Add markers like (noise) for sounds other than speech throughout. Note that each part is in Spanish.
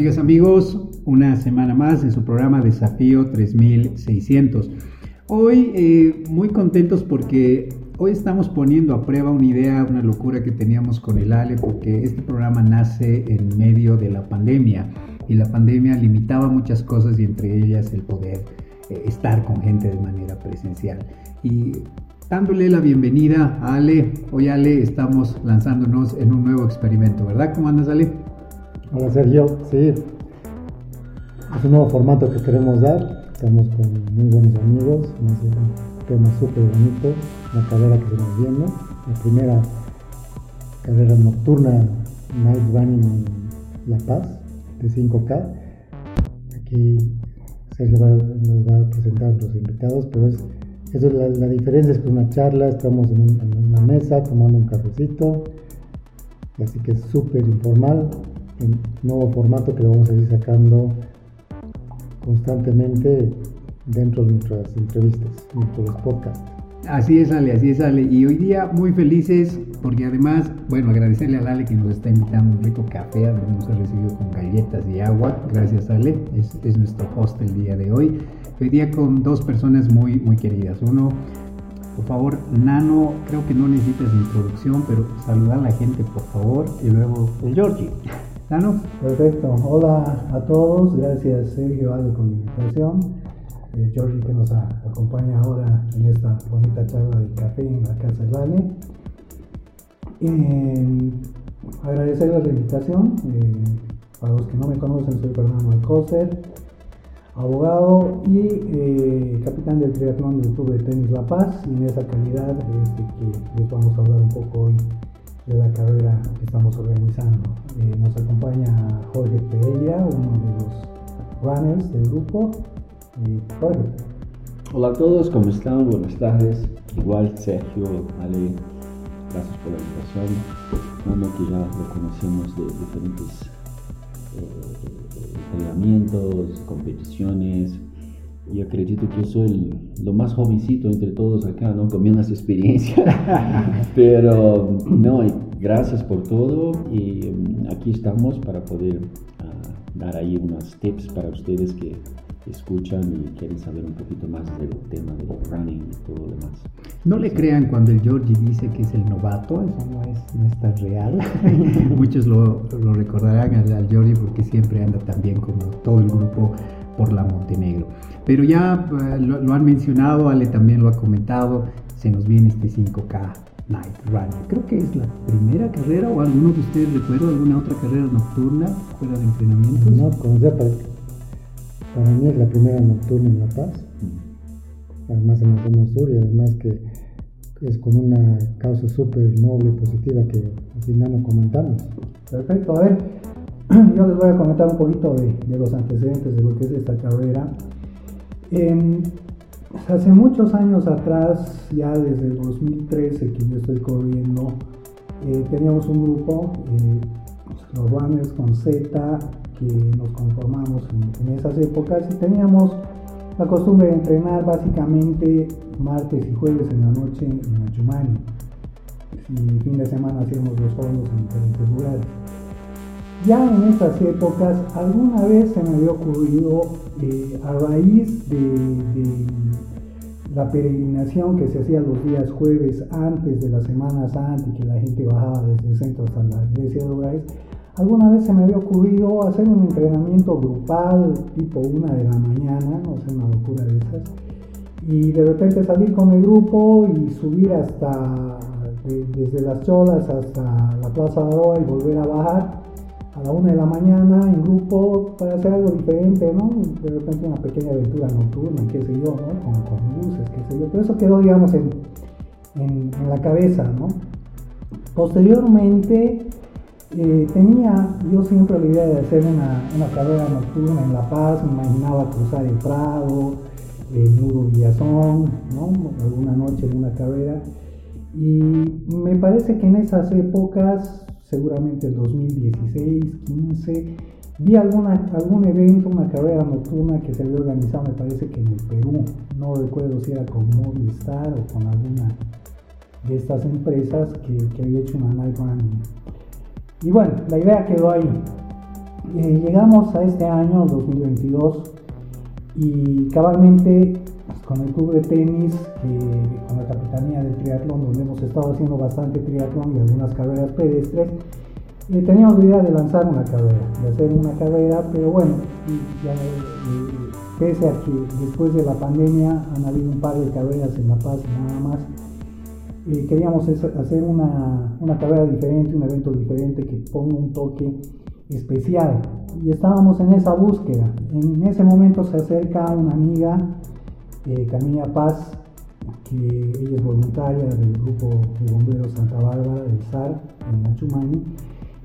Amigas, amigos, una semana más en su programa Desafío 3600. Hoy eh, muy contentos porque hoy estamos poniendo a prueba una idea, una locura que teníamos con el Ale, porque este programa nace en medio de la pandemia y la pandemia limitaba muchas cosas y entre ellas el poder eh, estar con gente de manera presencial. Y dándole la bienvenida a Ale, hoy Ale estamos lanzándonos en un nuevo experimento, ¿verdad? ¿Cómo andas Ale? Hola Sergio, sí, es un nuevo formato que queremos dar, estamos con muy buenos amigos, un tema súper bonito, la carrera que se nos viene, la primera carrera nocturna Night Running en La Paz de 5K. Aquí Sergio nos va a presentar los invitados, pero es, eso es la, diferencia es que una charla, estamos en, en, una mesa tomando un cafecito, así que es súper informal, un nuevo formato que lo vamos a ir sacando constantemente dentro de nuestras entrevistas, nuestros podcasts. Así es, Ale, así es, Ale. Y hoy día muy felices porque además, bueno, agradecerle a Ale que nos está invitando un rico café, donde hemos recibido con galletas y agua. Gracias, Ale. Es, es, nuestro host el día de hoy. Hoy día con dos personas muy, muy queridas. Uno, por favor, Nano, creo que no necesitas introducción, pero saluda a la gente, por favor. Y luego, el Georgie. Perfecto. Hola a todos. Gracias, Sergio, Ale, con la invitación eh, que nos acompaña ahora en esta bonita charla de café en la Casa Vale. Eh, agradecerles la invitación. Eh, para los que no me conocen, soy Fernando Alcócer, abogado y eh, capitán del triatlón del Club de Tenis La Paz. Y en esa calidad este, que les vamos a hablar un poco hoy de la carrera que estamos organizando. nos acompaña Jorge Pereira, uno de los runners del grupo. Hola a todos, ¿cómo están? Buenas tardes. Igual Sergio, Ale, gracias por la invitación. no que ya lo conocemos de diferentes eh, entrenamientos, competiciones. Y acredito que soy lo más jovencito entre todos acá, ¿no? Con menos experiencia. (laughs) Pero, no, gracias por todo. Y mm, aquí estamos para poder ah, dar ahí unos tips para ustedes que escuchan y quieren saber un poquito más del tema del running y todo lo demás. No le crean cuando el Georgie dice que es el novato, eso no es, no es tan real. (laughs) Muchos lo, lo recordarán al, al, Georgie porque siempre anda también como todo el grupo por la Montenegro. Pero ya uh, lo, lo, han mencionado, Ale también lo ha comentado, se nos viene este 5K Night Running. Creo que es la primera carrera o alguno de ustedes recuerda alguna otra carrera nocturna fuera de entrenamientos. No, como ya para para mí es la primera nocturna en La Paz, además en la zona sur y además que es con una causa súper noble, positiva que así no comentamos. Perfecto, a ver, (clears throat) yo les voy a comentar un poquito de, los antecedentes de lo que es esta carrera. Eh, hace muchos años atrás, ya desde el 2013 que yo estoy corriendo, eh, teníamos un grupo, eh, los runners con Z, que nos conformamos en, esas épocas y teníamos la costumbre de entrenar básicamente martes y jueves en la noche en Achumani. Y fin de semana hacíamos los fondos en diferentes lugares. Ya en esas épocas, alguna vez se me había ocurrido, eh, a raíz de, de, la peregrinación que se hacía los días jueves antes de la Semana Santa y que la gente bajaba desde el centro hasta la iglesia de hogares, Alguna vez se me había ocurrido hacer un entrenamiento grupal tipo una de la mañana, no sé, una locura de esas, y de repente salir con el grupo y subir hasta, desde las cholas hasta la Plaza Aroa y volver a bajar a la una de la mañana en grupo para hacer algo diferente, ¿no? De repente una pequeña aventura nocturna, qué sé yo, ¿no? Con, con luces, qué sé yo, pero eso quedó, digamos, en, en, la cabeza, ¿no? Posteriormente, eh, tenía yo siempre la idea de hacer una, una, carrera nocturna en La Paz, me imaginaba cruzar el Prado, el Nudo Villazón, ¿no? alguna noche en una carrera. Y me parece que en esas épocas, seguramente el 2016, 15, vi alguna, algún evento, una carrera nocturna que se había organizado, me parece que en el Perú, no recuerdo si era con Movistar o con alguna de estas empresas que, que había hecho una night running y bueno, la idea quedó ahí. eh, llegamos a este año, 2022, y cabalmente con el club de tenis, con la capitanía del triatlón, donde hemos estado haciendo bastante triatlón y algunas carreras pedestres, eh, teníamos la idea de lanzar una carrera, de hacer una carrera, pero bueno, ya, eh, pese a que después de la pandemia han habido un par de carreras en La Paz nada más, eh, queríamos hacer una, una, carrera diferente, un evento diferente que ponga un toque especial. Y estábamos en esa búsqueda. En ese momento se acerca una amiga, eh, Camila Paz, que ella es voluntaria del grupo de bomberos Santa Bárbara del SAR en Achumani.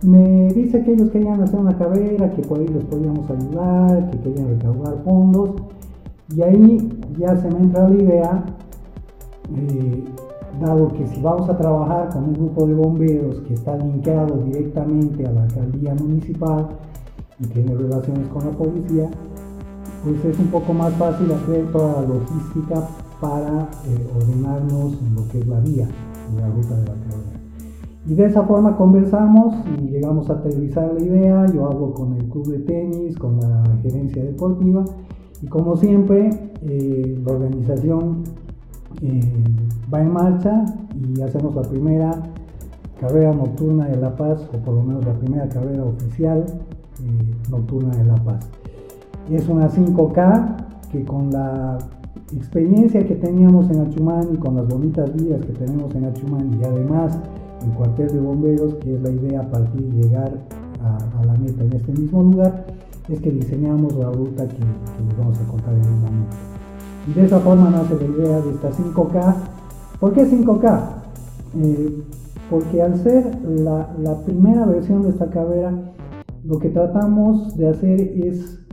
Me dice que ellos querían hacer una carrera, que por ahí les podíamos ayudar, que querían recaudar fondos. Y ahí ya se me entra la idea eh, dado que si vamos a trabajar con un grupo de bomberos que está linkeado directamente a la alcaldía municipal y tiene relaciones con la policía, pues es un poco más fácil hacer toda la logística para eh, ordenarnos en lo que es la vía, la ruta de la carrera. Y de esa forma conversamos y llegamos a aterrizar la idea, yo hablo con el club de tenis, con la gerencia deportiva y como siempre eh, la organización eh, va en marcha y hacemos la primera carrera nocturna de La Paz, o por lo menos la primera carrera oficial nocturna de La Paz. Es una 5K que con la experiencia que teníamos en Achumán y con las bonitas vías que tenemos en Achumán y además el cuartel de bomberos, que es la idea a partir de llegar a, la meta en este mismo lugar, es que diseñamos la ruta que, que les vamos a contar en un momento. Y de esa forma nace la idea de esta 5K. ¿Por qué 5K? Eh, porque al ser la, primera versión de esta carrera, lo que tratamos de hacer es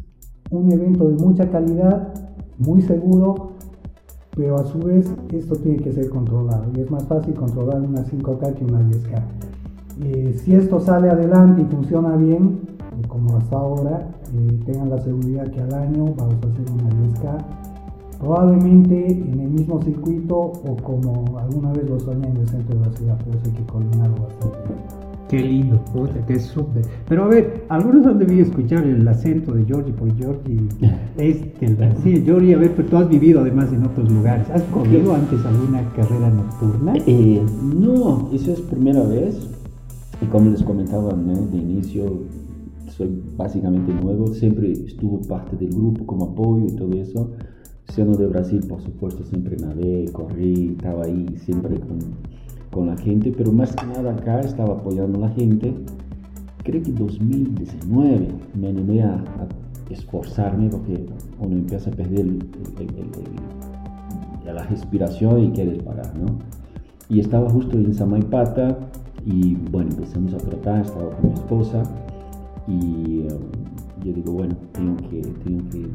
un evento de mucha calidad, muy seguro, pero a su vez esto tiene que ser controlado y es más fácil controlar una 5K que una 10K. Eh, si esto sale adelante y funciona bien, eh, como hasta ahora, tengan la seguridad que al año vamos a hacer una 10K probablemente en el mismo circuito o como alguna vez lo soñé en el centro de la ciudad, pero eso hay que coordinarlo bastante bien. Qué lindo, puta, qué súper. Pero a ver, algunos han debido escuchar el acento de Georgie, porque Georgie (laughs) es que sí, Georgie, a ver, pero tú has vivido además en otros lugares. ¿Has corrido antes alguna carrera nocturna? Eh, no, eso es primera vez. Y como les comentaba de inicio, soy básicamente nuevo, siempre estuvo parte del grupo como apoyo y todo eso Siendo de Brasil, por supuesto, siempre nadé, corrí, estaba ahí siempre con, con la gente, pero más que nada acá estaba apoyando a la gente. Creo que 2019 me animé a, esforzarme porque uno empieza a perder la respiración y quieres parar, ¿no? Y estaba justo en Samaipata y bueno, empezamos a tratar, estaba con mi esposa y um, yo digo, bueno, tengo que, tengo que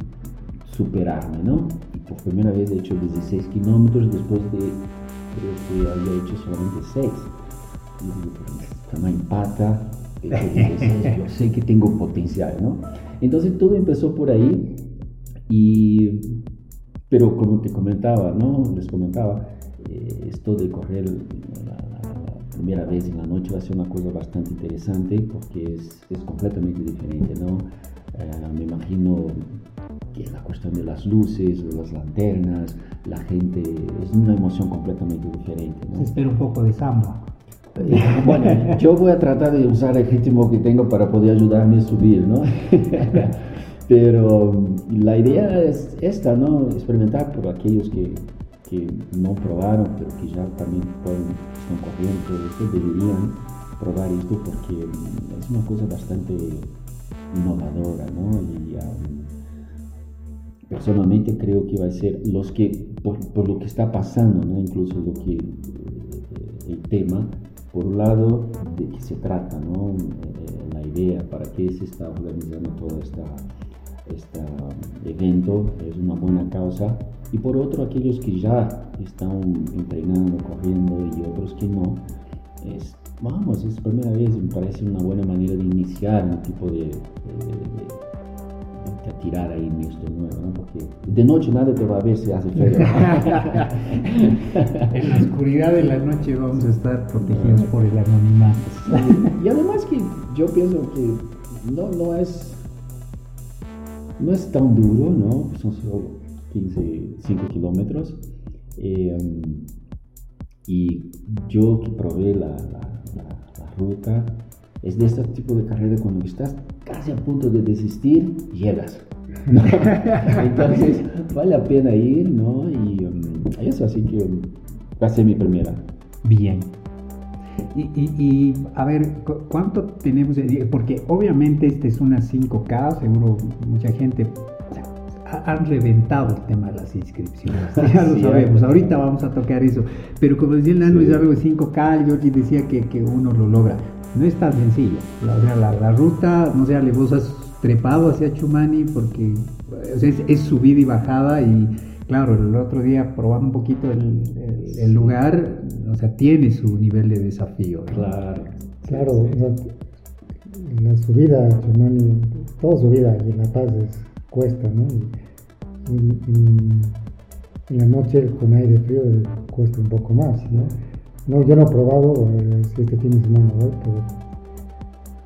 superarme, ¿no? Y por primera vez he hecho 16 kilómetros después de, creo que había hecho solamente 6. Y digo, pero me empata, yo sé que tengo potencial, ¿no? Entonces todo empezó por ahí, y, pero como te comentaba, ¿no? Les comentaba, eh, esto de correr la, primera vez en la noche va a ser una cosa bastante interesante porque es, es completamente diferente, ¿no? Eh, me imagino que la cuestión de las luces, de las lanternas, la gente, es una emoción completamente diferente. ¿no? Se espera un poco de samba. Eh, bueno, yo voy a tratar de usar el ritmo que tengo para poder ayudarme a subir, ¿no? (laughs) Pero la idea es esta, ¿no? Experimentar por aquellos que, que no probaron, pero que ya también pueden, están corriendo esto, deberían probar esto porque es una cosa bastante innovadora, ¿no? Y um, personalmente creo que va a ser los que, por, lo que está pasando, ¿no? Incluso lo que, eh, el tema, por un lado, de qué se trata, ¿no? Eh, la idea, para qué se está organizando todo este evento, es una buena causa. Y por otro, aquellos que ya están entrenando, corriendo y otros que no, es vamos, es la primera vez, me parece una buena manera de iniciar un tipo de, de, tirar ahí en esto nuevo, ¿no? Porque de noche nada te va a ver si hace frío. (laughs) en la oscuridad de la noche vamos a estar protegidos por el anonimato. y además que yo pienso que no, no es, no es tan duro, ¿no? Son solo 15, 5 kilómetros. Eh, y yo que probé la, la, ruta, es de este tipo de carrera cuando estás casi a punto de desistir, llegas. (laughs) Entonces, vale la pena ir, ¿no? Y um, eso, así que a ser mi primera. Bien. Y, y, a ver, ¿cuánto tenemos? Porque obviamente este es una 5K, seguro mucha gente han reventado el tema de las inscripciones, (laughs) ya lo sabemos, ahorita vamos a tocar eso, pero como decía el Nano, es algo de 5K, Georgie decía que, que, uno lo logra, no es tan sencillo, la, la, la ruta, no sé, vos has trepado hacia Chumani porque es, subida y bajada y claro, el otro día probando un poquito el, el, lugar, o sea, tiene su nivel de desafío. Claro, claro, la, subida a Chumani, toda subida y en La Paz es cuesta, ¿no? Y, en la noche con aire frío cuesta un poco más, ¿no? No, yo no he probado eh, este fin de semana, ¿no? pero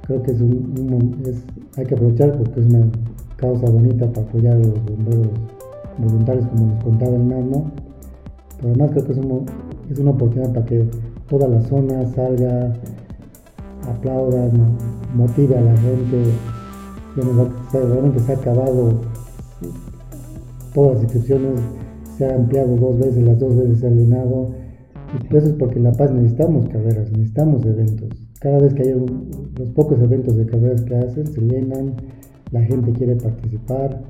creo que es un, es, hay que aprovechar porque es una causa bonita para apoyar a los bomberos voluntarios, como nos contaba el Nano. Pero además creo que es, es una oportunidad para que toda la zona salga, aplauda, motive a la gente realmente se ha acabado todas las inscripciones, se ha ampliado dos veces, las dos veces se ha llenado. Y eso es porque en La Paz necesitamos carreras, necesitamos eventos. Cada vez que hay los pocos eventos de carreras que hacen, se llenan, la gente quiere participar.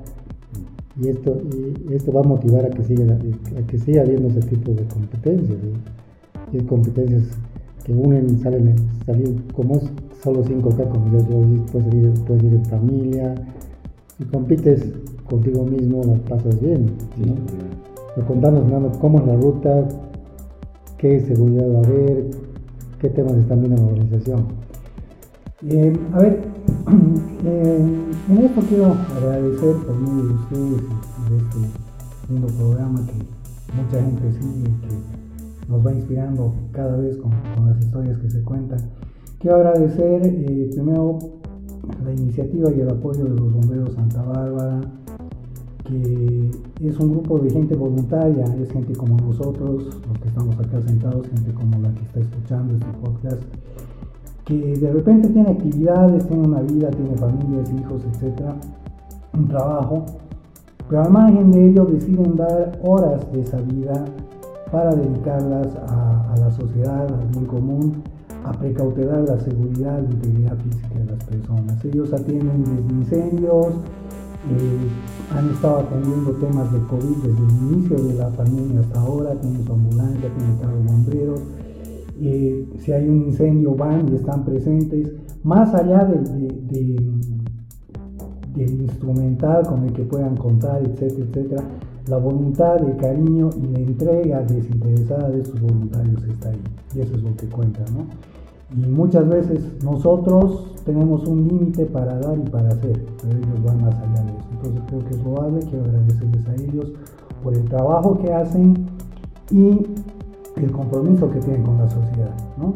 Y esto, y esto va a motivar a que siga, a que siga habiendo ese tipo de competencias. Y, hay competencias que unen, salen, salir como solo 5K, como yo digo, puedes ir, puedes ir en familia, si compites contigo mismo, lo pasas bien. ¿no? contanos, Nano, cómo es la ruta, qué seguridad va a haber, qué temas están viendo en la organización. A ver, (clears throat) eh, en esto quiero agradecer por medio de ustedes de este lindo programa que mucha gente sigue y que nos va inspirando cada vez con, con las historias que se cuentan. Quiero agradecer eh, primero la iniciativa y el apoyo de los bomberos Santa Bárbara, que es un grupo de gente voluntaria, es gente como nosotros, los que estamos acá sentados, gente como la que está escuchando este podcast, que de repente tiene actividades, tiene una vida, tiene familias, hijos, etcétera, un trabajo, pero al margen de ello deciden dar horas de esa vida para dedicarlas a, la sociedad, al bien común, a precautelar la seguridad e integridad física de las personas. Ellos atienden desde incendios, eh, han estado atendiendo temas de COVID desde el inicio de la pandemia hasta ahora, tienen su ambulancia, tienen carros bomberos. Eh, si hay un incendio van y están presentes, más allá del instrumental con el que puedan contar, etcétera, etcétera, la voluntad, el cariño y la entrega desinteresada de sus voluntarios está ahí. Y eso es lo que cuenta, ¿no? Y muchas veces nosotros tenemos un límite para dar y para hacer, pero ellos van más allá de eso. Entonces creo que es loable, quiero agradecerles a ellos por el trabajo que hacen y el compromiso que tienen con la sociedad. ¿no?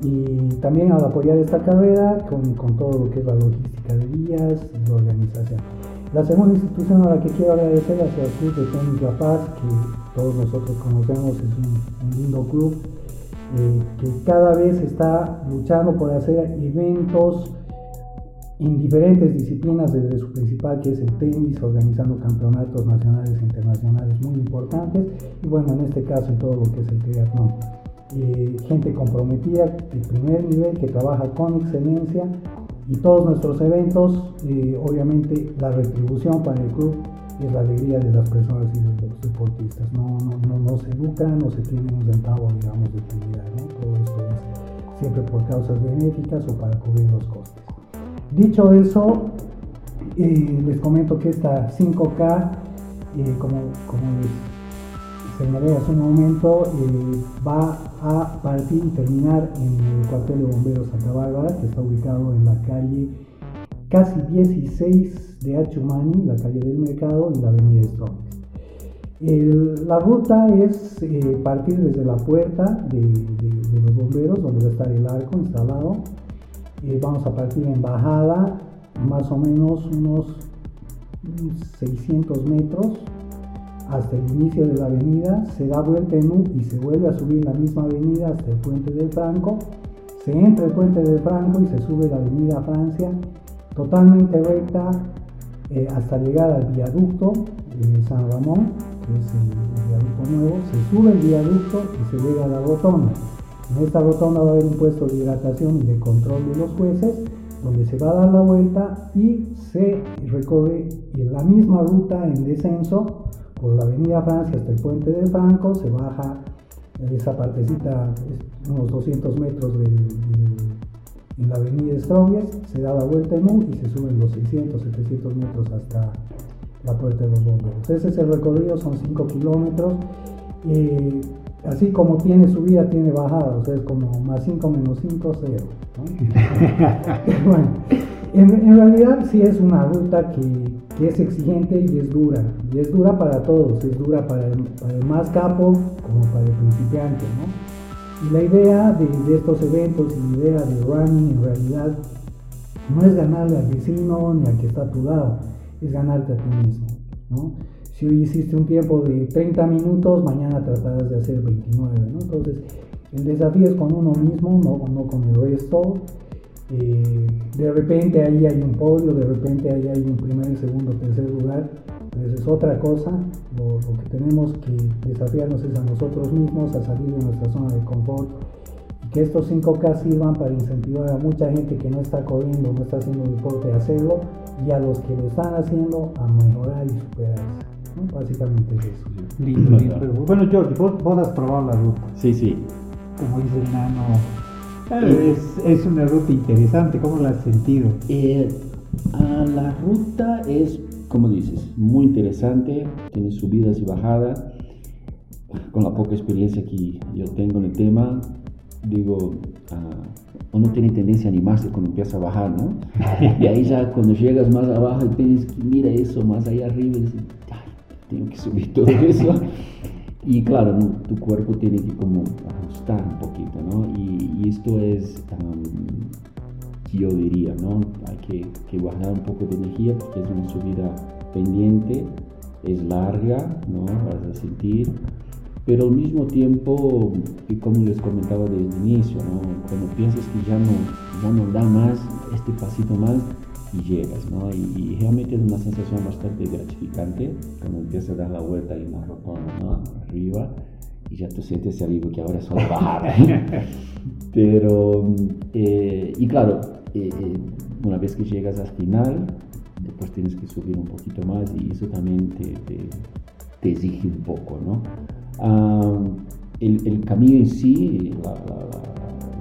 Y también al apoyar esta carrera con, con, todo lo que es la logística de vías y la organización. La segunda institución a la que quiero agradecer es al Club de Tenis La Paz, que todos nosotros conocemos, es un, un lindo club eh, que cada vez está luchando por hacer eventos en diferentes disciplinas desde su principal que es el tenis, organizando campeonatos nacionales e internacionales muy importantes y bueno, en este caso en todo lo que es el triatlón. Eh, gente comprometida de primer nivel que trabaja con excelencia y todos nuestros eventos, eh, obviamente la retribución para el club es la alegría de las personas y de los deportistas. No, no, no, se lucran, no se tiene un centavo, digamos, de utilidad. Todo esto es siempre por causas benéficas o para cubrir los costes. Dicho eso, eh, les comento que esta 5K, eh, como, como les señalé hace un momento, eh, va a partir y terminar en el cuartel de bomberos Santa Bárbara, que está ubicado en la calle casi 16 de Achumani, la calle del Mercado y la avenida Strongest. la ruta es eh, partir desde la puerta de, los bomberos, donde va a estar el arco instalado. Eh, vamos a partir en bajada más o menos unos 600 metros hasta el inicio de la avenida, se da vuelta en U y se vuelve a subir la misma avenida hasta el puente del Franco, se entra el puente del Franco y se sube la avenida Francia, totalmente recta eh, hasta llegar al viaducto de San Ramón, que es el, viaducto nuevo, se sube el viaducto y se llega a la rotonda. En esta rotonda va a haber un puesto de hidratación y de control de los jueces, donde se va a dar la vuelta y se recorre la misma ruta en descenso por la avenida Francia hasta el puente del Franco, se baja esa partecita, unos 200 metros en la avenida Strongest, se da la vuelta en U y se suben los 600, 700 metros hasta la puerta de los bomberos. Ese es el recorrido, son 5 kilómetros. Eh, así como tiene subida, tiene bajada, o sea, es como más 5 menos 5, 0. (laughs) (laughs) bueno, en, realidad sí es una ruta que, es exigente y es dura. Y es dura para todos, es dura para el, más capo como para el principiante. ¿no? Y la idea de, estos eventos y la idea de running en realidad no es ganarle al vecino ni al que está a tu lado, es ganarte a ti mismo. ¿no? Si hoy hiciste un tiempo de 30 minutos, mañana tratarás de hacer 29. ¿no? Entonces, el desafío es con uno mismo, no, no con el resto. Eh, de repente ahí hay un podio, de repente ahí hay un primer, segundo, tercer lugar, eso es otra cosa. Lo, que tenemos que desafiarnos es a nosotros mismos, a salir de nuestra zona de confort y que estos 5K sirvan para incentivar a mucha gente que no está corriendo, no está haciendo deporte a hacerlo y a los que lo están haciendo a mejorar y superarse. Básicamente es eso. Lindo, lindo. Bueno, George, vos, vos has probado la ruta. Sí, sí. Como dice el nano es, una ruta interesante, ¿cómo la has sentido? Eh, la ruta es, como dices, muy interesante, tiene subidas y bajadas. Con la poca experiencia que yo tengo en el tema, digo, uh, uno tiene tendencia a animarse cuando empieza a bajar, ¿no? (laughs) y ahí ya cuando llegas más abajo y tienes que mira eso más allá arriba y dices, tengo que subir todo (laughs) eso. Y claro, tu cuerpo tiene que como ajustar un poquito, ¿no? Y, esto es, yo diría, ¿no? Hay que, que, guardar un poco de energía porque es una subida pendiente, es larga, ¿no? Vas a sentir, pero al mismo tiempo, y como les comentaba desde el inicio, ¿no? Cuando piensas que ya no, ya no da más, este pasito más, y llegas, ¿no? Y, realmente es una sensación bastante gratificante cuando empiezas a dar la vuelta y una rotonda, ¿no? Arriba y ya tú sientes ese alivio que ahora es solo bajar. (laughs) Pero, eh, y claro, eh, eh, una vez que llegas al final, después tienes que subir un poquito más y eso también te, te, exige un poco, ¿no? Ah, el, el, camino en sí,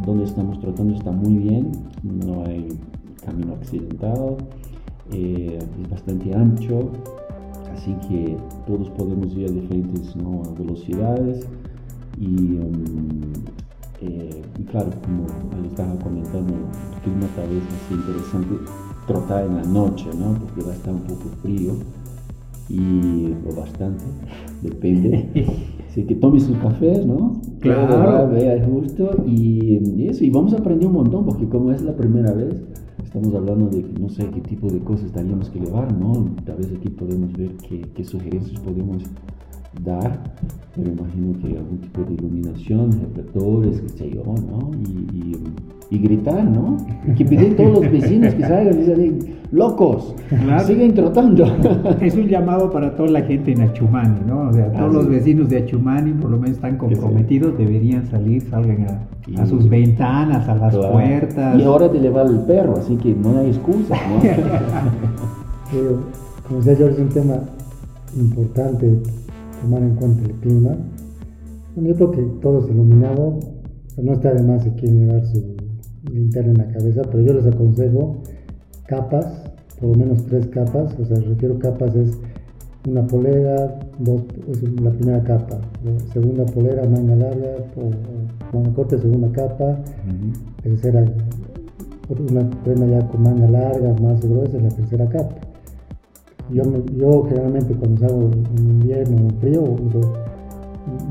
donde estamos tratando está muy bien, no hay camino accidentado, eh, es bastante ancho, así que todos podemos ir a diferentes velocidades y, um, eh, y, claro, como les estaba comentando, el clima tal vez así interesante trotar en la noche, ¿no? porque va a estar un poco frío y o bastante, (laughs) depende. (laughs) Así que tome sus cafés, ¿no? Claro. Vea justo y, y, eso, y vamos a aprender un montón, porque como es la primera vez, estamos hablando de no sé qué tipo de cosas tendríamos que llevar, ¿no? Tal vez aquí podemos ver qué, qué sugerencias podemos dar, pero imagino que algún tipo de iluminación, reflectores, qué sé yo, ¿no? Y, y, gritar, ¿no? Que piden todos los vecinos que salgan y dicen, locos, siguen trotando. (laughs) Es un llamado para toda la gente en Achumani, ¿no? O sea, todos los vecinos de Achumani por lo menos están comprometidos, deberían salir, salgan a, sus ventanas, a las puertas. Y ahora te llevar el perro, así que no hay excusa, ¿no? (laughs) como decía George, es un tema importante tomar en cuenta el clima. Bueno, yo creo que todo es iluminado, no está de más si quieren llevar su linterna en la cabeza, pero yo les aconsejo capas, por lo menos tres capas, o sea, refiero capas es una polera, dos, es la primera capa, segunda polera, manga larga, o, manga corta, segunda capa, tercera, una prenda ya con manga larga, más gruesa, la tercera capa. Yo, yo generalmente cuando salgo en invierno o frío uso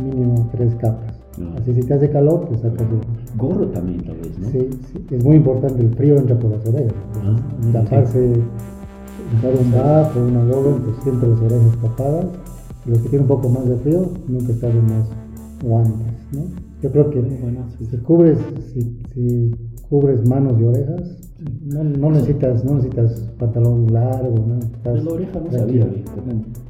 mínimo tres capas. Ah. Así si te hace calor, te sacas el gorro también tal vez, ¿no? Sí, sí, es muy importante, el frío entra por las orejas. Ah, taparse, usar un bafo, una gorra, pues siempre las orejas tapadas. Y los que tienen un poco más de frío, nunca están más guantes, ¿no? Yo creo que si cubres, si, si cubres manos y orejas, no, no, necesitas, no necesitas pantalón largo, ¿no? de la oreja no sabía,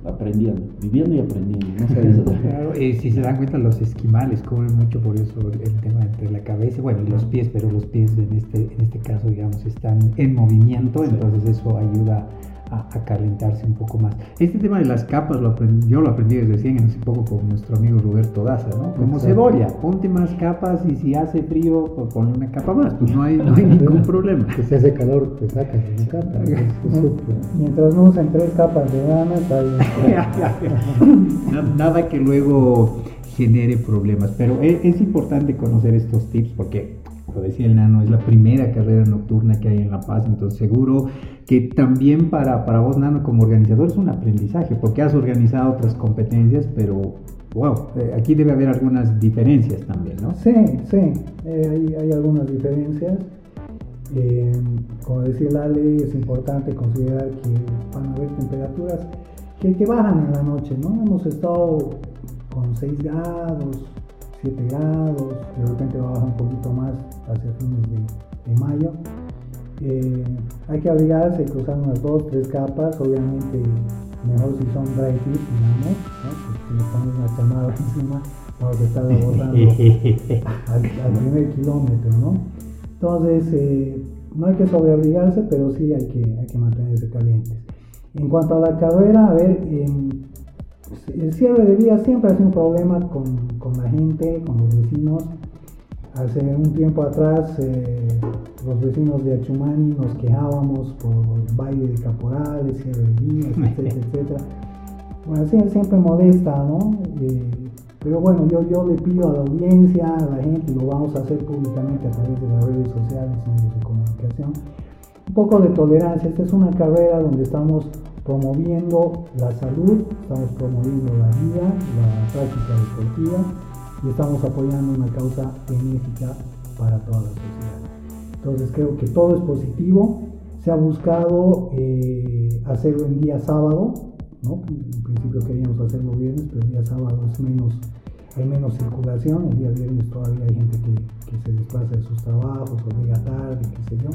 aprendiendo, viviendo y aprendiendo, no sabía (laughs) claro, eh, si se dan cuenta los esquimales cubren mucho por eso el tema entre la cabeza, bueno, y los pies, pero los pies en este, en este caso, digamos, están en movimiento, entonces eso ayuda a, calentarse un poco más. Este tema de las capas lo aprendí, yo lo aprendí desde recién hace poco con nuestro amigo Roberto Daza, ¿no? Como cebolla, ponte más capas y si hace frío, pues ponle una capa más, pues no hay, no hay ningún problema. Que si hace calor, te sacas una capa. Mientras no usen tres capas de gana, está bien. (laughs) Nada que luego genere problemas, pero es, es importante conocer estos tips porque lo decía el Nano, es la primera carrera nocturna que hay en La Paz, entonces seguro que también para, para vos, Nano, como organizador es un aprendizaje, porque has organizado otras competencias, pero wow, eh, aquí debe haber algunas diferencias también, ¿no? Sí, sí, eh, hay, hay, algunas diferencias. Eh, como decía Lale, es importante considerar que van a haber temperaturas que, que bajan en la noche, ¿no? Hemos estado con 6 grados, 7 grados, de repente va a bajar un poquito más hacia fines de, de mayo. Eh, hay que abrigarse, usar unas dos, tres capas, obviamente mejor si son dry fit, digamos, ¿no? si le ponemos una chamada (laughs) encima, vamos a estar botando (laughs) al, al, primer kilómetro, ¿no? Entonces, eh, no hay que sobreabrigarse, pero sí hay que, hay que mantenerse calientes. En cuanto a la carrera, a ver, el cierre de vías siempre ha sido un problema con, con la gente, con los vecinos. Hace un tiempo atrás, eh, los vecinos de Achumani nos quejábamos por baile de caporales, cierre de vías, (laughs) etcétera, etcétera. Bueno, siempre modesta, ¿no? Eh, pero bueno, yo, yo le pido a la audiencia, a la gente, y lo vamos a hacer públicamente a través de las redes sociales, medios de comunicación, un poco de tolerancia. Esta es una carrera donde estamos promoviendo la salud, estamos promoviendo la vida, la práctica deportiva y estamos apoyando una causa benéfica para toda la sociedad. Entonces creo que todo es positivo. Se ha buscado eh, hacerlo en día sábado, ¿no? en principio queríamos hacerlo viernes, pero el día sábado es menos, hay menos circulación, el día viernes todavía hay gente que, que se desplaza de sus trabajos o llega tarde, qué sé yo,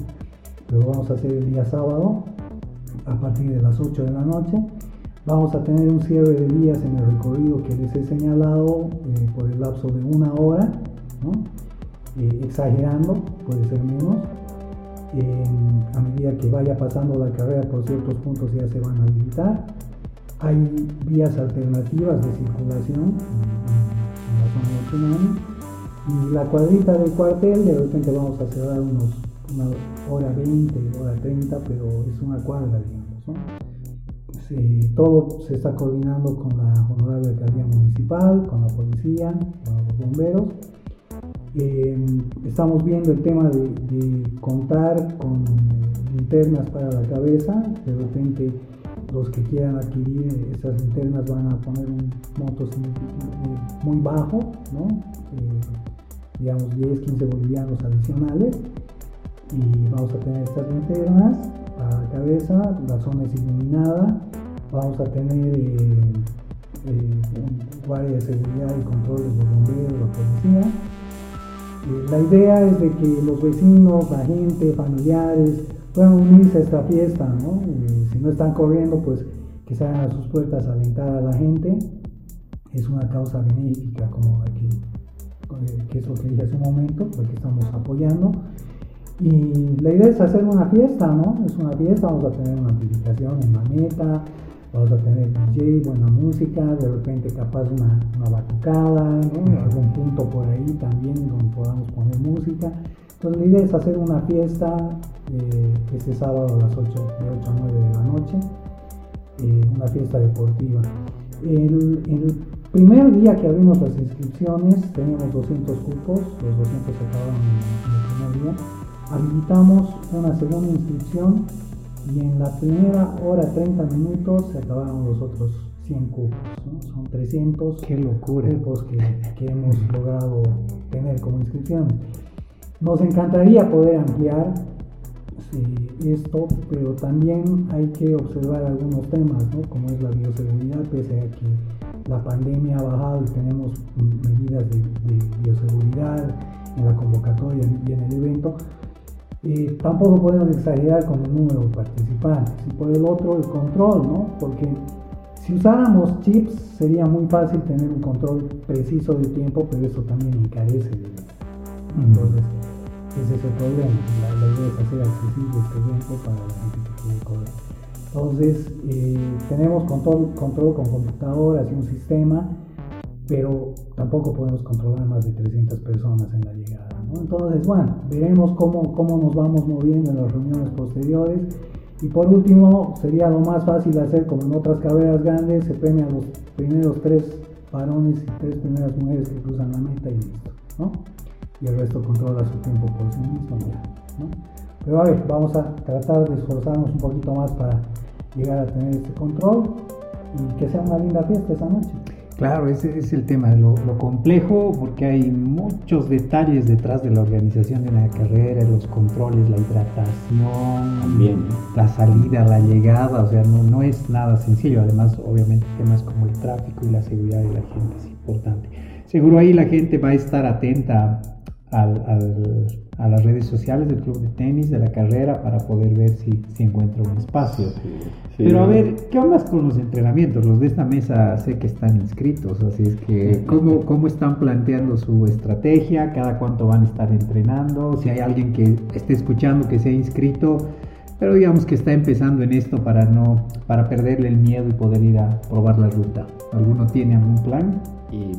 pero vamos a hacer el día sábado a partir de las 8 de la noche. Vamos a tener un cierre de vías en el recorrido que les he señalado eh, por el lapso de una hora, eh, exagerando, puede ser menos. a medida que vaya pasando la carrera por ciertos puntos ya se van a habilitar. Hay vías alternativas de circulación en, la zona de. Y la cuadrita del cuartel, de repente vamos a cerrar unos una hora 20, hora 30, pero es una cuadra, digamos. Todo se está coordinando con la honorable alcaldía municipal, con la policía, con los bomberos. Eh, estamos viendo el tema de, contar con linternas para la cabeza. De repente, los que quieran adquirir esas linternas van a poner un monto muy bajo. Eh, digamos 10, 15 bolivianos adicionales y vamos a tener estas linternas a la cabeza, la zona es iluminada, vamos a tener eh, eh, guardia de seguridad y control de los bomberos, la policía. Eh, la idea es de que los vecinos, la gente, familiares puedan unirse a esta fiesta, ¿no? si no están corriendo, pues que salgan a sus puertas a alentar a la gente. Es una causa benéfica como la que, es lo que dije hace un momento, porque estamos apoyando. Y la idea es hacer una fiesta, ¿no? Es una fiesta, vamos a tener una amplificación en maneta, vamos a tener DJ, buena música, de repente capaz una, una batucada, ¿no? Algún punto por ahí también donde podamos poner música. Entonces la idea es hacer una fiesta eh, este sábado a las 8, de 8 a 9 de la noche, eh, una fiesta deportiva. El, el, primer día que abrimos las inscripciones teníamos 200 cupos, los 200 se acabaron en el primer día habilitamos una segunda inscripción y en la primera hora 30 minutos se acabaron los otros 100 cupos, son 300 Qué locura. cupos que, que hemos logrado tener como inscripciones. Nos encantaría poder ampliar esto, pero también hay que observar algunos temas, ¿no? como es la bioseguridad, pese a que la pandemia ha bajado y tenemos medidas de, de bioseguridad en la convocatoria y en el evento, tampoco podemos exagerar con el número de participantes. Y por el otro, el control, ¿no? Porque si usáramos chips sería muy fácil tener un control preciso de tiempo, pero eso también encarece. Entonces, ese es el problema. La, idea es hacer accesible este evento para la gente que quiere correr. Entonces, eh, tenemos control, control con computadoras y un sistema, pero tampoco podemos controlar más de 300 personas en la llegada. Entonces, bueno, veremos cómo, cómo nos vamos moviendo en las reuniones posteriores. Y por último, sería lo más fácil hacer como en otras carreras grandes, se premia los primeros tres varones y tres primeras mujeres que cruzan la meta y listo, ¿no? Y el resto controla su tiempo por sí mismo ¿no? Pero a ver, vamos a tratar de esforzarnos un poquito más para llegar a tener este control y que sea una linda fiesta esa noche. Claro, ese es el tema, lo, lo complejo, porque hay muchos detalles detrás de la organización de la carrera, los controles, la hidratación, También. la salida, la llegada, o sea, no, no es nada sencillo. Además, obviamente, temas como el tráfico y la seguridad de la gente es importante. Seguro ahí la gente va a estar atenta al, al, a las redes sociales del club de tenis, de la carrera, para poder ver si, si encuentra un espacio. Sí, sí. Pero a ver, ¿qué onda con los entrenamientos? Los de esta mesa sé que están inscritos, así es que ¿cómo, cómo están planteando su estrategia? ¿Cada cuánto van a estar entrenando? Si hay alguien que esté escuchando que se ha inscrito, pero digamos que está empezando en esto para no para perderle el miedo y poder ir a probar la ruta. ¿Alguno tiene algún plan? Y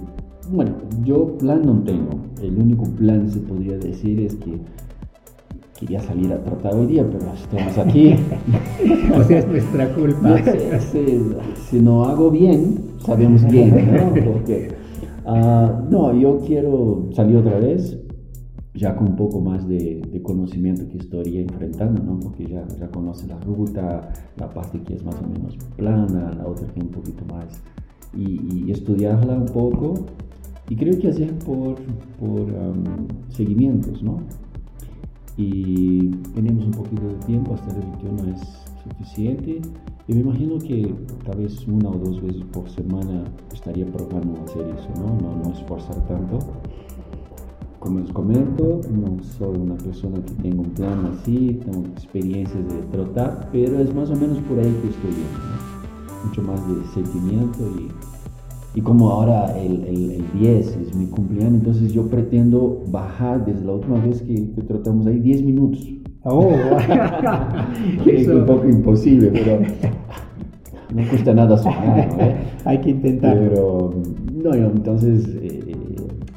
bueno, yo plan no tengo. El único plan se podría decir es que quería salir a tratar hoy día, pero estamos aquí. (laughs) o sea, es nuestra culpa. Si no hago bien, sabemos bien, ¿no? Porque, uh, no, yo quiero salir otra vez, ya con un poco más de, de, conocimiento que estaría enfrentando, ¿no? Porque ya, ya conoce la ruta, la parte que es más o menos plana, la otra que es un poquito más, y, y estudiarla un poco y creo que hacer por, por um, seguimientos, ¿no? Y tenemos un poquito de tiempo, hasta el 21 es suficiente. Y me imagino que tal vez una o dos veces por semana estaría probando hacer eso, ¿no? No, no esforzar tanto. Como les comento, no soy una persona que tenga un plan así, tengo experiencias de trotar, pero es más o menos por ahí que estoy viendo, ¿no? Mucho más de sentimiento y y como ahora el, el, el, 10 es mi cumpleaños, entonces yo pretendo bajar desde la última vez que, que tratamos ahí 10 minutos. Oh, (laughs) es un poco imposible, pero (laughs) no cuesta nada sumar, ¿no? (laughs) Hay que intentar. Pero, no, entonces eh,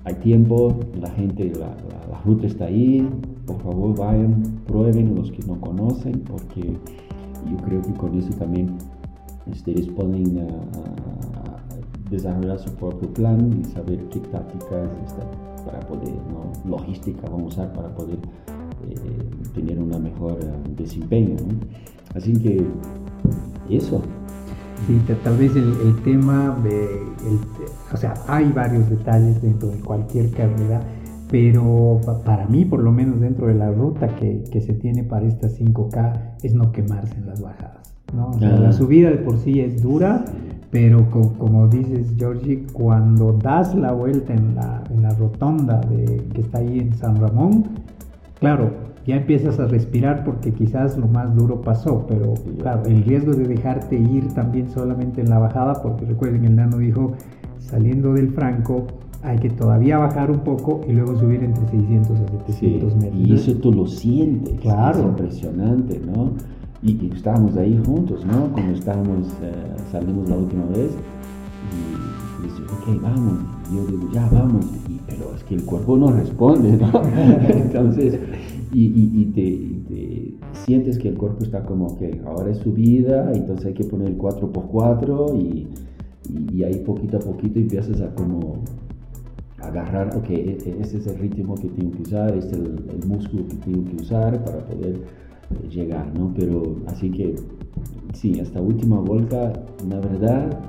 hay tiempo, la gente, la, la, la, ruta está ahí, por favor vayan, prueben los que no conocen, porque yo creo que con eso también ustedes pueden uh, desarrollar su propio plan y saber qué tácticas está para poder, ¿no? logística vamos a usar para poder eh, tener una mejor uh, desempeño. Así que eso. Sí, tal vez el, tema de, el, o sea, hay varios detalles dentro de cualquier carrera, pero para mí, por lo menos dentro de la ruta que, que se tiene para estas 5K, es no quemarse en las bajadas. ¿No? O sea, ah. La subida de por sí es dura, pero co como dices, Georgie, cuando das la vuelta en la, en la rotonda de, que está ahí en San Ramón, claro, ya empiezas a respirar porque quizás lo más duro pasó, pero claro, el riesgo de dejarte ir también solamente en la bajada, porque recuerden, el nano dijo, saliendo del Franco, hay que todavía bajar un poco y luego subir entre 600 a 700 sí, metros. Y eso tú lo sientes, claro. es impresionante, ¿no? Y, estábamos ahí juntos, ¿no? Cuando estábamos, eh, salimos la última vez y digo, ok, vamos. Y yo digo, ya vamos. Y, pero es que el cuerpo no responde, ¿no? (laughs) Entonces, y, te, te, sientes que el cuerpo está como que ahora es subida, entonces hay que poner el 4x4 y, y, ahí poquito a poquito empiezas a como agarrar, ok, ese es el ritmo que tengo que usar, este es el, el músculo que tengo que usar para poder llegar, ¿no? Pero así que sí, esta última vuelta, la verdad,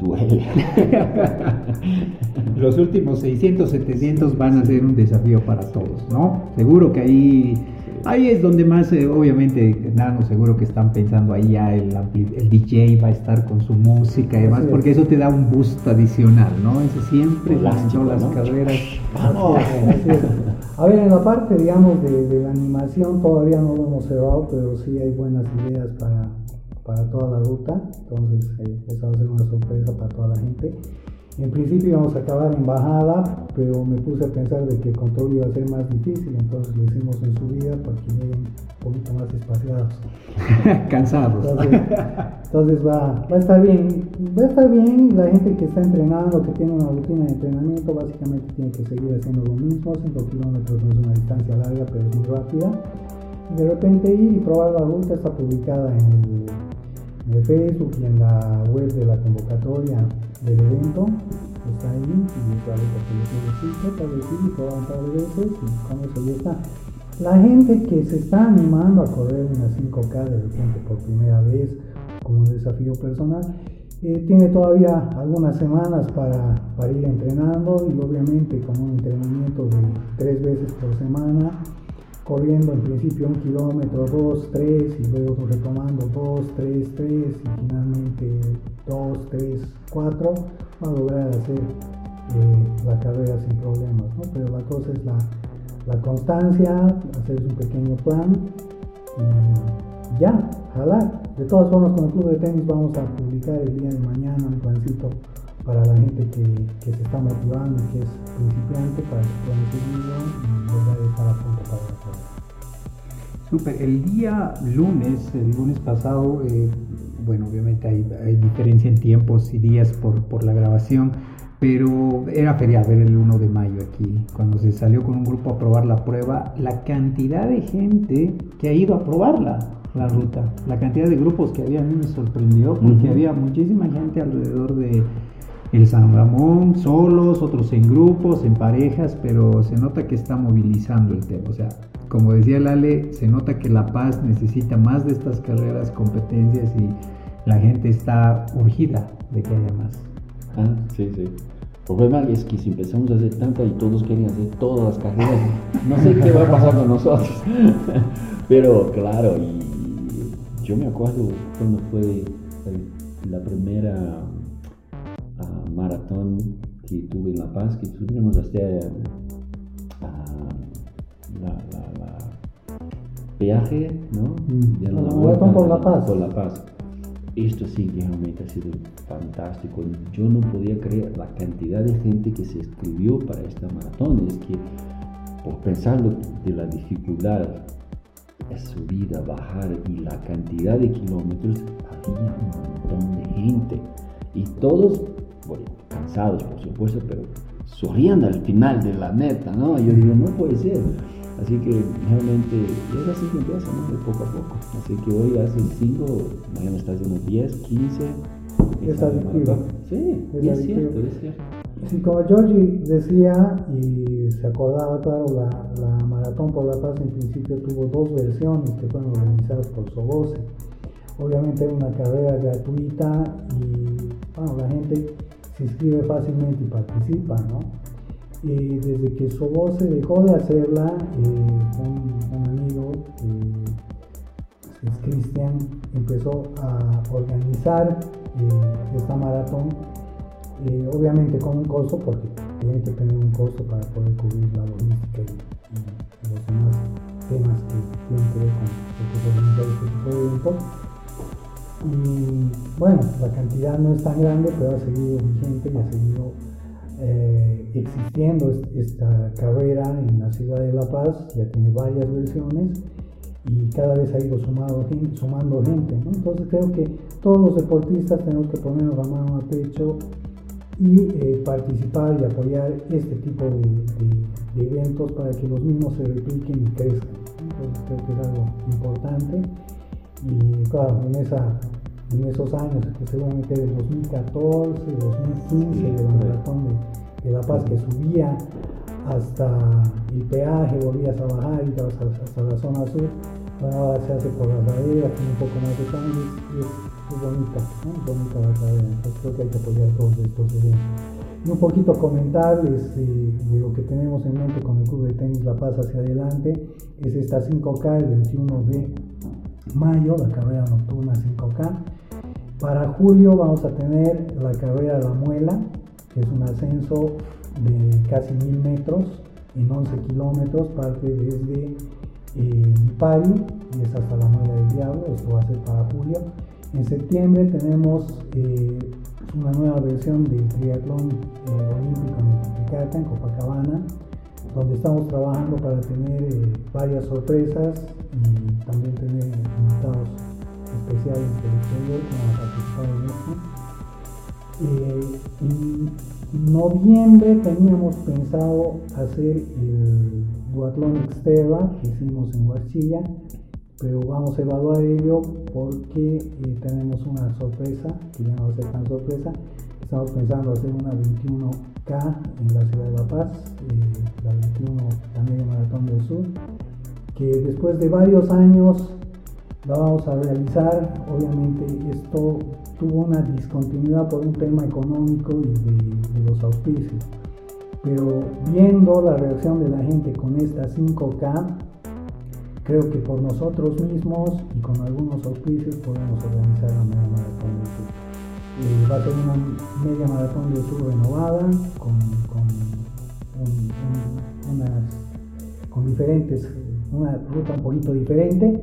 duele. (laughs) Los últimos 600, 700 van a ser un desafío para todos, ¿no? Seguro que ahí Ahí es donde más, eh, obviamente, Nano, seguro que están pensando ahí ya el, el DJ va a estar con su música y demás, porque eso te da un boost adicional, ¿no? Eso siempre en las carreras. (laughs) A ver, en la parte, digamos, de, la animación todavía no lo hemos cerrado, pero sí hay buenas ideas para, para toda la ruta, entonces eh, eso va a ser una sorpresa para toda la gente. En principio íbamos a acabar en bajada, pero me puse a pensar de que el control iba a ser más difícil, entonces lo hicimos en subida para que lleguen un poquito más espaciados. (laughs) Cansados. Entonces, va, va, a estar bien, va a estar bien, la gente que está entrenando, que tiene una rutina de entrenamiento, básicamente tiene que seguir haciendo lo mismo, 5 kilómetros no es una distancia larga, pero es muy rápida. Y de repente ir y probar la ruta está publicada en el, en el Facebook y en la web de la convocatoria del evento está ahí y y probar un par de veces y con eso ya está. La gente que se está animando a correr una 5K de repente por primera vez como desafío personal, eh, tiene todavía algunas semanas para, para, ir entrenando y obviamente con un entrenamiento de tres veces por semana corriendo en principio un kilómetro, dos, tres, y luego retomando dos, tres, tres, y finalmente dos, tres, cuatro, va a lograr hacer eh, la carrera sin problemas, ¿no? Pero la cosa es la, la constancia, hacer un pequeño plan y ya, jalar. De todas formas, con el club de tenis vamos a publicar el día de mañana un plancito para la gente que, que se está motivando y que es principiante para que puedan seguirlo y lograr estar a punto para la carrera. Super, el día lunes, el lunes pasado, eh, bueno, obviamente hay, hay, diferencia en tiempos y días por, por la grabación, pero era feriado, era el 1 de mayo aquí, cuando se salió con un grupo a probar la prueba, la cantidad de gente que ha ido a probarla, la ruta, la cantidad de grupos que había, a mí me sorprendió, porque había muchísima gente alrededor de el San Ramón, solos, otros en grupos, en parejas, pero se nota que está movilizando el tema. O sea, como decía Lale, se nota que La Paz necesita más de estas carreras, competencias y la gente está urgida de que haya más. Ah, sí, sí. El problema es que si empezamos a hacer tanta y todos quieren hacer todas las carreras, (laughs) no sé qué va a pasar con nosotros. (laughs) Pero claro, y yo me acuerdo cuando fue la primera maratón que tuve en La Paz, que tuvimos hasta uh, la, la, la, peaje, ¿no? De la, maratón por La Paz. Por La Paz. Esto sí que realmente ha sido fantástico. Yo no podía creer la cantidad de gente que se escribió para esta maratón. Es que, por pensarlo de la dificultad, subir, bajar y la cantidad de kilómetros, había un montón de gente. Y todos bueno, cansados por supuesto, pero sonriendo al final de la meta, ¿no? Yo digo, no puede ser. Así que realmente es así que empieza, ¿no? De poco a poco. Así que hoy haces 5, mañana estás haciendo 10, 15. Es adictivo. Sí, es, cierto, es cierto. Sí, como Georgie decía y se acordaba, claro, la, la, Maratón por la Paz en principio tuvo dos versiones que fueron organizadas por Sobose. Obviamente era una carrera gratuita y bueno, la gente se inscribe fácilmente y participa, ¿no? Y desde que voz se dejó de hacerla, eh, un, amigo, eh, Cristian, empezó a organizar eh, esta maratón, obviamente con un costo, porque tiene que tener un costo para poder cubrir la logística y, los demás temas que tienen que ver con este tipo de eventos y bueno, la cantidad no es tan grande, pero ha seguido vigente y ha seguido eh, existiendo esta carrera en la ciudad de La Paz, ya tiene varias versiones y cada vez ha ido sumando gente, sumando gente. Entonces creo que todos los deportistas tenemos que ponernos la mano al pecho y eh, participar y apoyar este tipo de, de, eventos para que los mismos se repliquen y crezcan. Entonces creo que es algo importante y claro, en, esa, en esos años, que seguramente del 2014, 2015, de la maratón de, La Paz, que subía hasta el peaje, volvías a bajar y hasta, hasta la zona sur, bueno, ahora se hace por las laderas, tiene un poco más de cambios, es es bonita, ¿no? bonita la carrera, entonces creo que hay que apoyar todos estos eventos. Y un poquito comentarles eh, de lo que tenemos en mente con el Club de Tenis La Paz hacia adelante, es esta 5K el 21 de mayo, la carrera nocturna 5K. Para julio vamos a tener la carrera La Muela, que es un ascenso de casi mil metros en 11 kilómetros, parte desde eh, Pari y es hasta la Muela del Diablo, esto va a ser para julio. En septiembre tenemos eh, una nueva versión del triatlón eh, olímpico en Titicaca, en Copacabana, donde estamos trabajando para tener eh, varias sorpresas y también tener invitados especiales del exterior que participar en esto. en noviembre teníamos pensado hacer el duatlón exterra que hicimos en Huachilla, pero vamos a evaluar ello porque eh, tenemos una sorpresa, que ya no va a ser tan sorpresa. Estamos pensando hacer una 21K en la ciudad de La Paz, eh, la 21, la media maratón del sur, que después de varios años la vamos a realizar. Obviamente esto tuvo una discontinuidad por un tema económico y de, de los auspicios. Pero viendo la reacción de la gente con esta 5K, Creo que por nosotros mismos y con algunos auspicios podemos organizar la media maratón del sur. Eh, va a ser una media maratón del sur renovada, con, con, un, unas, con diferentes, una ruta un poquito diferente,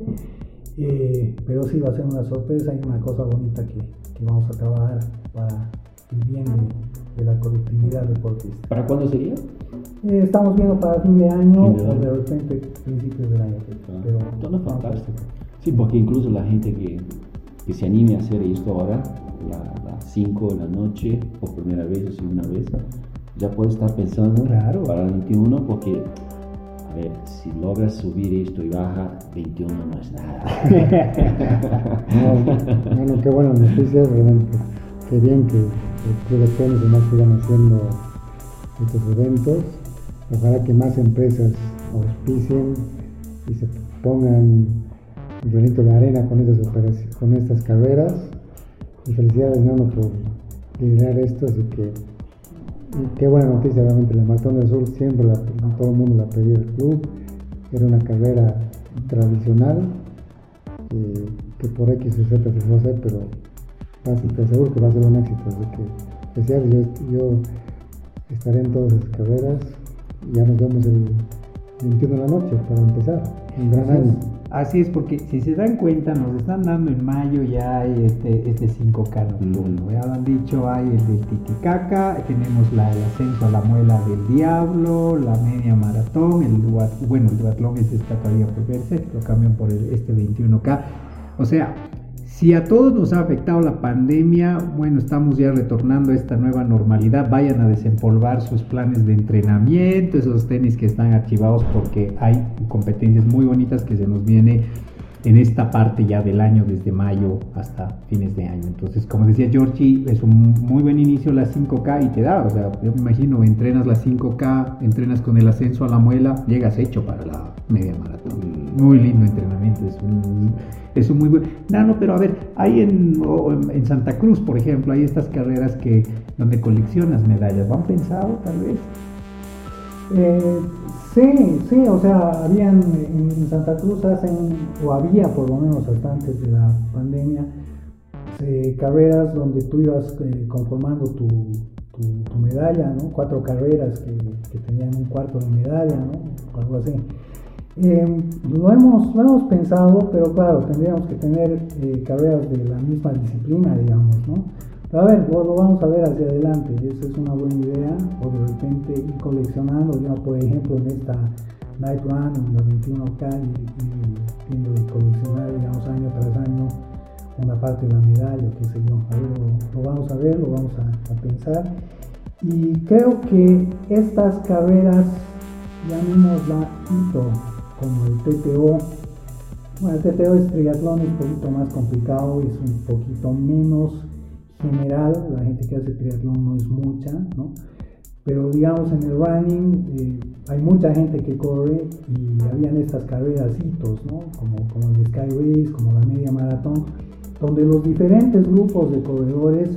eh, pero sí va a ser una sorpresa y una cosa bonita que, que vamos a trabajar para el bien de, de la colectividad deportista. ¿Para cuándo sería? Eh, estamos viendo para fin de año fin de o de repente principios del año. Ah, pero todo fantástico. Sí, porque incluso la gente que, que se anime a hacer esto ahora, las 5 de la noche, por primera vez o segunda vez, ya puede estar pensando Claro. para el 21, porque, a ver, si logras subir esto y baja, 21 no es nada. (laughs) No, bueno, qué buenas noticias, realmente. Qué bien que el Club de Tenis y demás sigan haciendo estos eventos. Ojalá que más empresas auspicien y se pongan un granito de arena con estas, con estas carreras. Y felicidades, Nano, por liderar esto. Así que, qué buena noticia, realmente. La Maratón del Sur siempre la- todo el mundo la pedía el club. Era una carrera tradicional eh, que por X o Z se fue a hacer, pero va a ser- te aseguro que va a ser un éxito. Así que, felicidades, yo, yo estaré en todas esas carreras. y Ya nos vemos el 21 de la noche para empezar. Un gran año. Así es, porque si se dan cuenta, nos están dando en mayo ya este, este 5K nocturno. Mm. Ya lo han dicho, hay el del Titicaca, tenemos la, el ascenso a la muela del diablo, la media maratón, el duat, bueno, el duatlón ese está todavía por verse, lo cambian por el, este 21K. O sea, si a todos nos ha afectado la pandemia, bueno, estamos ya retornando a esta nueva normalidad. Vayan a desempolvar sus planes de entrenamiento, esos tenis que están archivados porque hay competencias muy bonitas que se nos viene en esta parte ya del año, desde mayo hasta fines de año. Entonces, como decía Georgie, es un muy buen inicio la 5K y te da, o sea, yo me imagino, entrenas la 5K, entrenas con el ascenso a la muela, llegas hecho para la media maratón. Muy lindo entrenamiento, es un, es un muy buen... No, no, pero a ver, hay en, en Santa Cruz, por ejemplo, hay estas carreras que donde coleccionas medallas. ¿Lo han pensado tal vez? Eh, sí, sí, o sea, habían en, Santa Cruz hacen, o había por lo menos hasta antes de la pandemia, eh, carreras donde tú ibas eh, conformando tu, medalla, ¿no? Cuatro carreras que, que tenían un cuarto de medalla, ¿no? Algo así. Eh, lo, hemos, lo hemos pensado, pero claro, tendríamos que tener eh, carreras de la misma disciplina, digamos, ¿no? Pero a ver, lo, vamos a ver hacia adelante, esa es una buena idea, o de repente ir coleccionando, digamos, por ejemplo, en esta Night Run, en la 21K, y, y de coleccionar, digamos, año tras año, una parte de la medalla, qué sé yo, a ver, lo, vamos a ver, lo vamos a, a pensar. Y creo que estas carreras, llamémosla hito, como el TTO, bueno, el TTO es triatlón, es un poquito más complicado, es un poquito menos general, la gente que hace triatlón no es mucha, ¿no? Pero digamos en el running eh, hay mucha gente que corre y habían estas carreras hitos, ¿no? Como, como el Sky Race, como la media maratón, donde los diferentes grupos de corredores,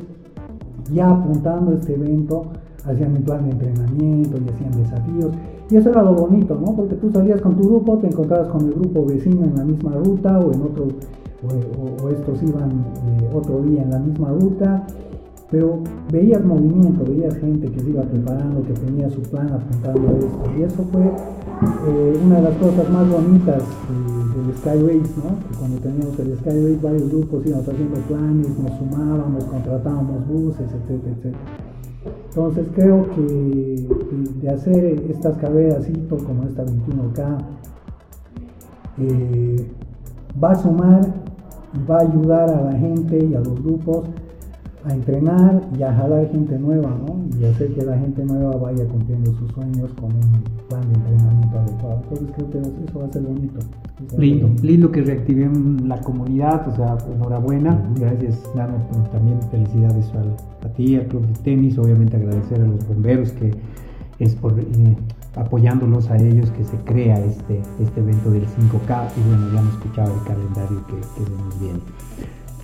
ya apuntando este evento, hacían un plan de entrenamiento y hacían desafíos. Y eso era lo bonito, ¿no? Porque tú salías con tu grupo, te encontrabas con el grupo vecino en la misma ruta o en otro, o, estos iban eh, otro día en la misma ruta, pero veías movimiento, veías gente que se iba preparando, que tenía su plan apuntando esto. Y eso fue eh, una de las cosas más bonitas del Sky Race, ¿no? Que cuando teníamos el Sky Race, varios grupos íbamos haciendo planes, nos sumábamos, contratábamos buses, etcétera, etcétera. Entonces creo que de hacer estas carreras como esta 21K eh, va a sumar va a ayudar a la gente y a los grupos a entrenar y a jalar gente nueva, ¿no? Y hacer que la gente nueva vaya cumpliendo sus sueños con un plan de entrenamiento adecuado. Entonces creo que eso va a ser bonito. Lindo, lindo que reactiven la comunidad, o sea, enhorabuena, gracias Nano, también felicidades a ti, al club de tenis, obviamente agradecer a los bomberos que es por eh, apoyándolos a ellos que se crea este, este evento del 5K y bueno, ya hemos escuchado el calendario que, que se nos viene.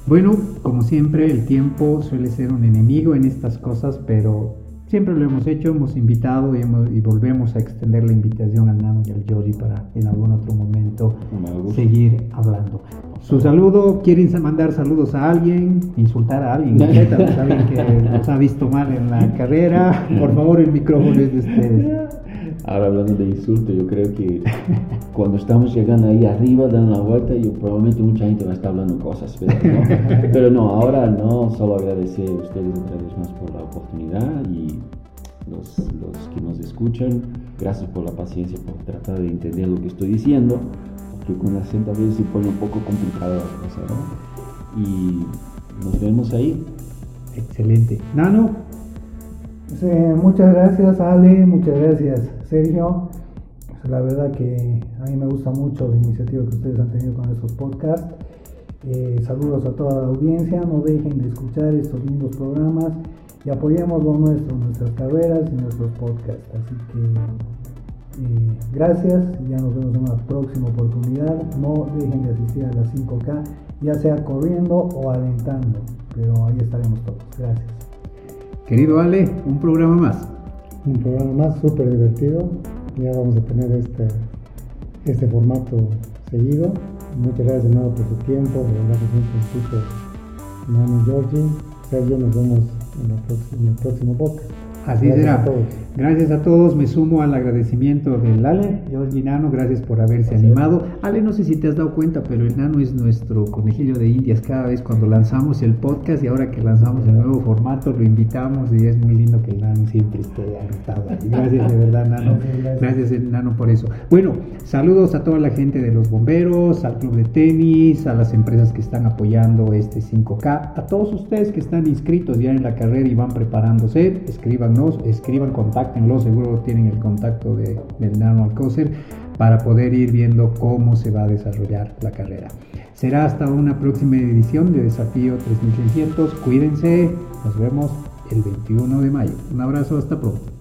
Bueno, como siempre, el tiempo suele ser un enemigo en estas cosas, pero siempre lo hemos hecho, hemos invitado y, volvemos a extender la invitación al Nano y al Georgie para en algún otro momento seguir hablando. Su saludo, ¿quieren mandar saludos a alguien? ¿Insultar a alguien? (laughs) ¿Alguien que nos ha visto mal en la carrera? Por favor, el micrófono es de ustedes. (laughs) Ahora hablando de insulto, yo creo que (laughs) cuando estamos llegando ahí arriba, dando la vuelta, yo probablemente mucha gente va a estar hablando cosas, pero no, (laughs) pero no ahora no, solo agradecer a ustedes otra vez más por la oportunidad y los, los, que nos escuchan, gracias por la paciencia, por tratar de entender lo que estoy diciendo, porque con la acento a veces se pone un poco complicado la cosa, ¿no? Y nos vemos ahí. Excelente. Nano. Muchas gracias Ale, muchas gracias Sergio. La verdad que a mí me gusta mucho la iniciativa que ustedes han tenido con estos podcasts. Eh, saludos a toda la audiencia, no dejen de escuchar estos lindos programas y apoyemos lo nuestro, nuestras carreras y nuestros podcasts. Así que eh, gracias ya nos vemos en una próxima oportunidad. No dejen de asistir a las 5K, ya sea corriendo o alentando, pero ahí estaremos todos. Gracias. Querido Ale, un programa más. Un programa más súper divertido. Ya vamos a tener este, este formato seguido. Muchas gracias de nuevo por su tiempo, por hablar un Manu Georgie. Sergio, nos vemos en, el próximo podcast. Así será. Gracias a todos. Me sumo al agradecimiento del Ale, George Nano. Gracias por haberse animado. Ale, no sé si te has dado cuenta, pero el Nano es nuestro conejillo de indias cada vez cuando lanzamos el podcast y ahora que lanzamos el nuevo formato lo invitamos y es muy lindo que el Nano siempre esté anotado. Gracias de verdad, Nano. Gracias, Nano, por eso. Bueno, saludos a toda la gente de los bomberos, al club de tenis, a las empresas que están apoyando este 5K, a todos ustedes que están inscritos ya en la carrera y van preparándose. Escriban escriban, contáctenlo, seguro tienen el contacto de, del Nano para poder ir viendo cómo se va a desarrollar la carrera. Será hasta una próxima edición de Desafío 3600. Cuídense, nos vemos el 21 de mayo. Un abrazo, hasta pronto.